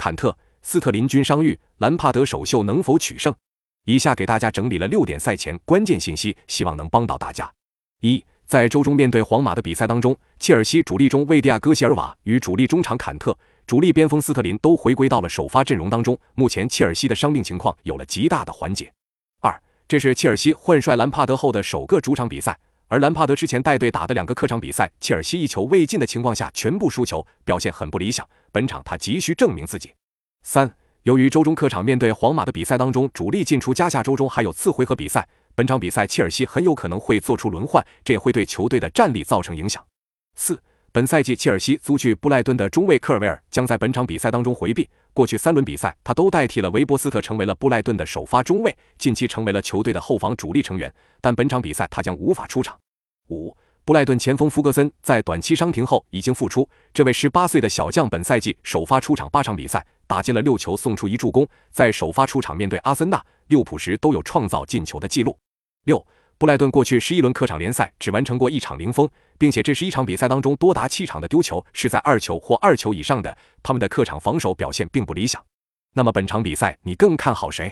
坎特、斯特林均伤愈，兰帕德首秀能否取胜？以下给大家整理了六点赛前关键信息，希望能帮到大家。一，在周中面对皇马的比赛当中，切尔西主力中卫蒂亚戈席尔瓦与主力中场坎特、主力边锋斯特林都回归到了首发阵容当中。目前切尔西的伤病情况有了极大的缓解。二，这是切尔西换帅兰帕德后的首个主场比赛，而兰帕德之前带队打的两个客场比赛，切尔西一球未进的情况下全部输球，表现很不理想。本场他急需证明自己。三。由于周中客场面对皇马的比赛当中主力进出，加下周中还有次回合比赛，本场比赛切尔西很有可能会做出轮换，这也会对球队的战力造成影响。四，本赛季切尔西租去布莱顿的中卫科尔维尔将在本场比赛当中回避，过去三轮比赛他都代替了维伯斯特，成为了布莱顿的首发中卫，近期成为了球队的后防主力成员，但本场比赛他将无法出场。五。布莱顿前锋福格森在短期伤停后已经复出。这位十八岁的小将本赛季首发出场八场比赛，打进了六球，送出一助攻。在首发出场面对阿森纳、利物浦时，都有创造进球的记录。六，布莱顿过去十一轮客场联赛只完成过一场零封，并且这十一场比赛当中多达七场的丢球是在二球或二球以上的。他们的客场防守表现并不理想。那么本场比赛你更看好谁？